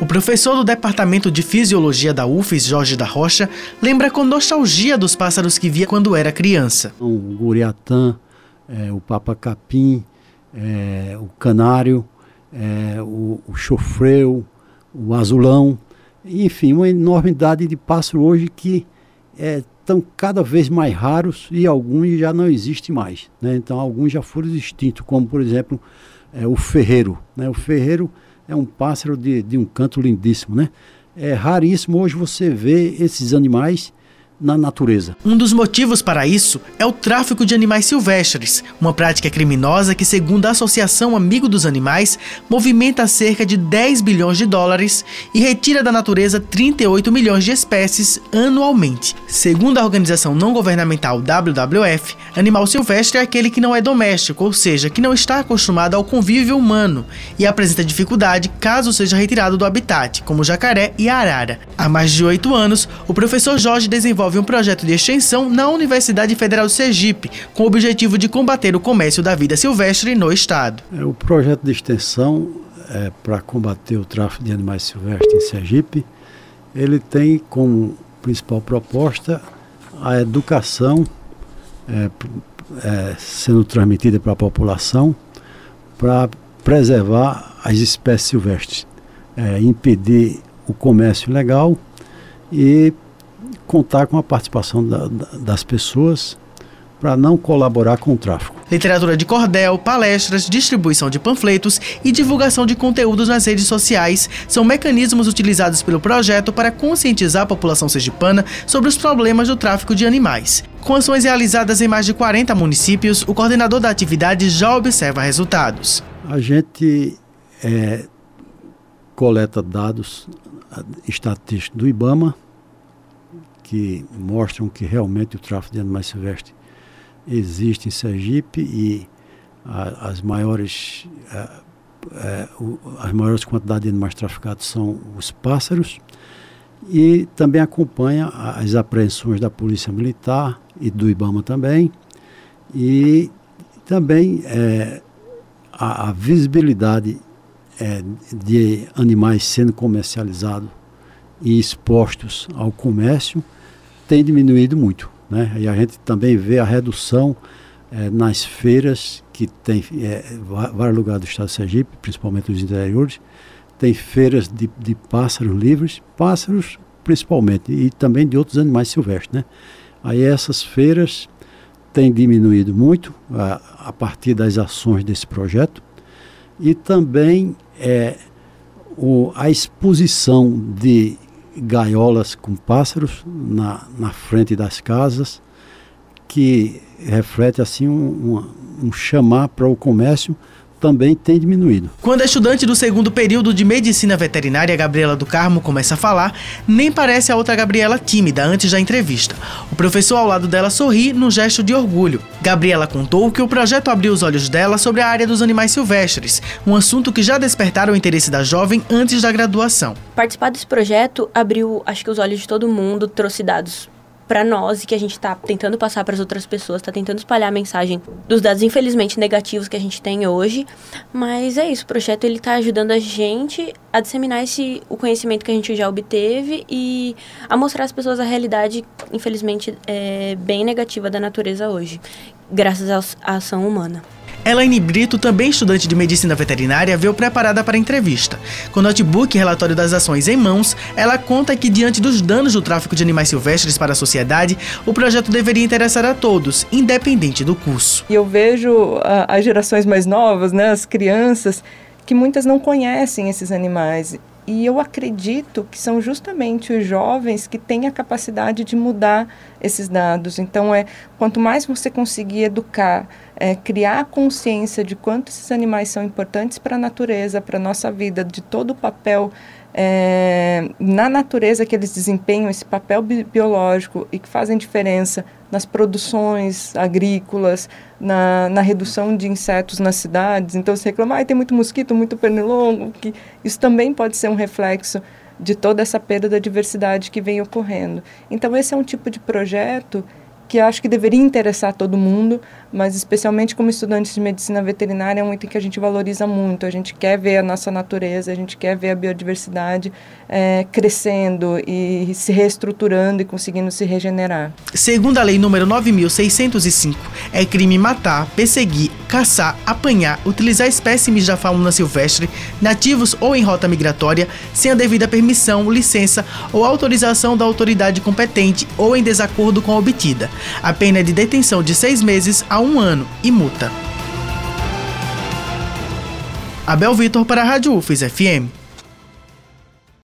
O professor do Departamento de Fisiologia da UFES, Jorge da Rocha, lembra com nostalgia dos pássaros que via quando era criança. O guriatã, é, o papacapim, é, o canário, é, o, o chofreu, o azulão, enfim, uma enormidade de pássaros hoje que estão é, cada vez mais raros e alguns já não existem mais. Né? Então, alguns já foram extintos, como, por exemplo, é, o ferreiro. Né? O ferreiro é um pássaro de, de um canto lindíssimo. Né? É raríssimo hoje você ver esses animais na natureza. Um dos motivos para isso é o tráfico de animais silvestres, uma prática criminosa que, segundo a Associação Amigo dos Animais, movimenta cerca de 10 bilhões de dólares e retira da natureza 38 milhões de espécies anualmente. Segundo a organização não governamental WWF, animal silvestre é aquele que não é doméstico, ou seja, que não está acostumado ao convívio humano e apresenta dificuldade caso seja retirado do habitat, como jacaré e arara. Há mais de oito anos, o professor Jorge desenvolve desenvolve um projeto de extensão na Universidade Federal de Sergipe, com o objetivo de combater o comércio da vida silvestre no estado. É, o projeto de extensão é, para combater o tráfico de animais silvestres em Sergipe, ele tem como principal proposta a educação é, é, sendo transmitida para a população para preservar as espécies silvestres, é, impedir o comércio ilegal e contar com a participação da, da, das pessoas para não colaborar com o tráfico. Literatura de cordel, palestras, distribuição de panfletos e divulgação de conteúdos nas redes sociais são mecanismos utilizados pelo projeto para conscientizar a população sergipana sobre os problemas do tráfico de animais. Com ações realizadas em mais de 40 municípios, o coordenador da atividade já observa resultados. A gente é, coleta dados estatísticos do IBAMA, que mostram que realmente o tráfico de animais silvestres existe em Sergipe e a, as maiores a, a, as maiores quantidades de animais traficados são os pássaros e também acompanha as apreensões da Polícia Militar e do IBAMA também e também é, a, a, visibilidade é, de animais sendo comercializados e expostos ao comércio tem diminuído muito. Né? E a gente também vê a redução é, nas feiras que tem é, vários lugares do estado de Sergipe, principalmente os interiores, tem feiras de, de pássaros livres, pássaros principalmente, e também de outros animais silvestres. Né? Aí essas feiras têm diminuído muito a, a partir das ações desse projeto e também é, o, a exposição de gaiolas com pássaros na, na frente das casas, que reflete assim um, um, um chamar para o comércio também tem diminuído. Quando a estudante do segundo período de medicina veterinária, Gabriela do Carmo, começa a falar, nem parece a outra Gabriela tímida antes da entrevista. O professor ao lado dela sorri num gesto de orgulho. Gabriela contou que o projeto abriu os olhos dela sobre a área dos animais silvestres, um assunto que já despertaram o interesse da jovem antes da graduação. Participar desse projeto abriu, acho que, os olhos de todo mundo, trouxe dados para nós e que a gente está tentando passar para as outras pessoas, está tentando espalhar a mensagem dos dados infelizmente negativos que a gente tem hoje. Mas é isso, o projeto ele está ajudando a gente a disseminar esse o conhecimento que a gente já obteve e a mostrar às pessoas a realidade infelizmente é, bem negativa da natureza hoje, graças à ação humana. Elaine Brito, também estudante de medicina veterinária, veio preparada para a entrevista. Com notebook e relatório das ações em mãos, ela conta que, diante dos danos do tráfico de animais silvestres para a sociedade, o projeto deveria interessar a todos, independente do curso. E eu vejo as gerações mais novas, né, as crianças, que muitas não conhecem esses animais. E eu acredito que são justamente os jovens que têm a capacidade de mudar esses dados. Então, é quanto mais você conseguir educar, é, criar consciência de quanto esses animais são importantes para a natureza, para a nossa vida, de todo o papel é, na natureza que eles desempenham, esse papel bi biológico e que fazem diferença nas produções agrícolas, na, na redução de insetos nas cidades. Então, se reclama, ah, tem muito mosquito, muito pernilongo, que isso também pode ser um reflexo de toda essa perda da diversidade que vem ocorrendo. Então, esse é um tipo de projeto que acho que deveria interessar todo mundo, mas especialmente como estudantes de medicina veterinária é um item que a gente valoriza muito. A gente quer ver a nossa natureza, a gente quer ver a biodiversidade é, crescendo e se reestruturando e conseguindo se regenerar. Segundo a lei número 9605, é crime matar, perseguir, caçar, apanhar, utilizar espécimes da fauna silvestre, nativos ou em rota migratória, sem a devida permissão, licença ou autorização da autoridade competente ou em desacordo com a obtida. A pena é de detenção de seis meses a um ano e multa. Abel Vitor para a Rádio UFES FM.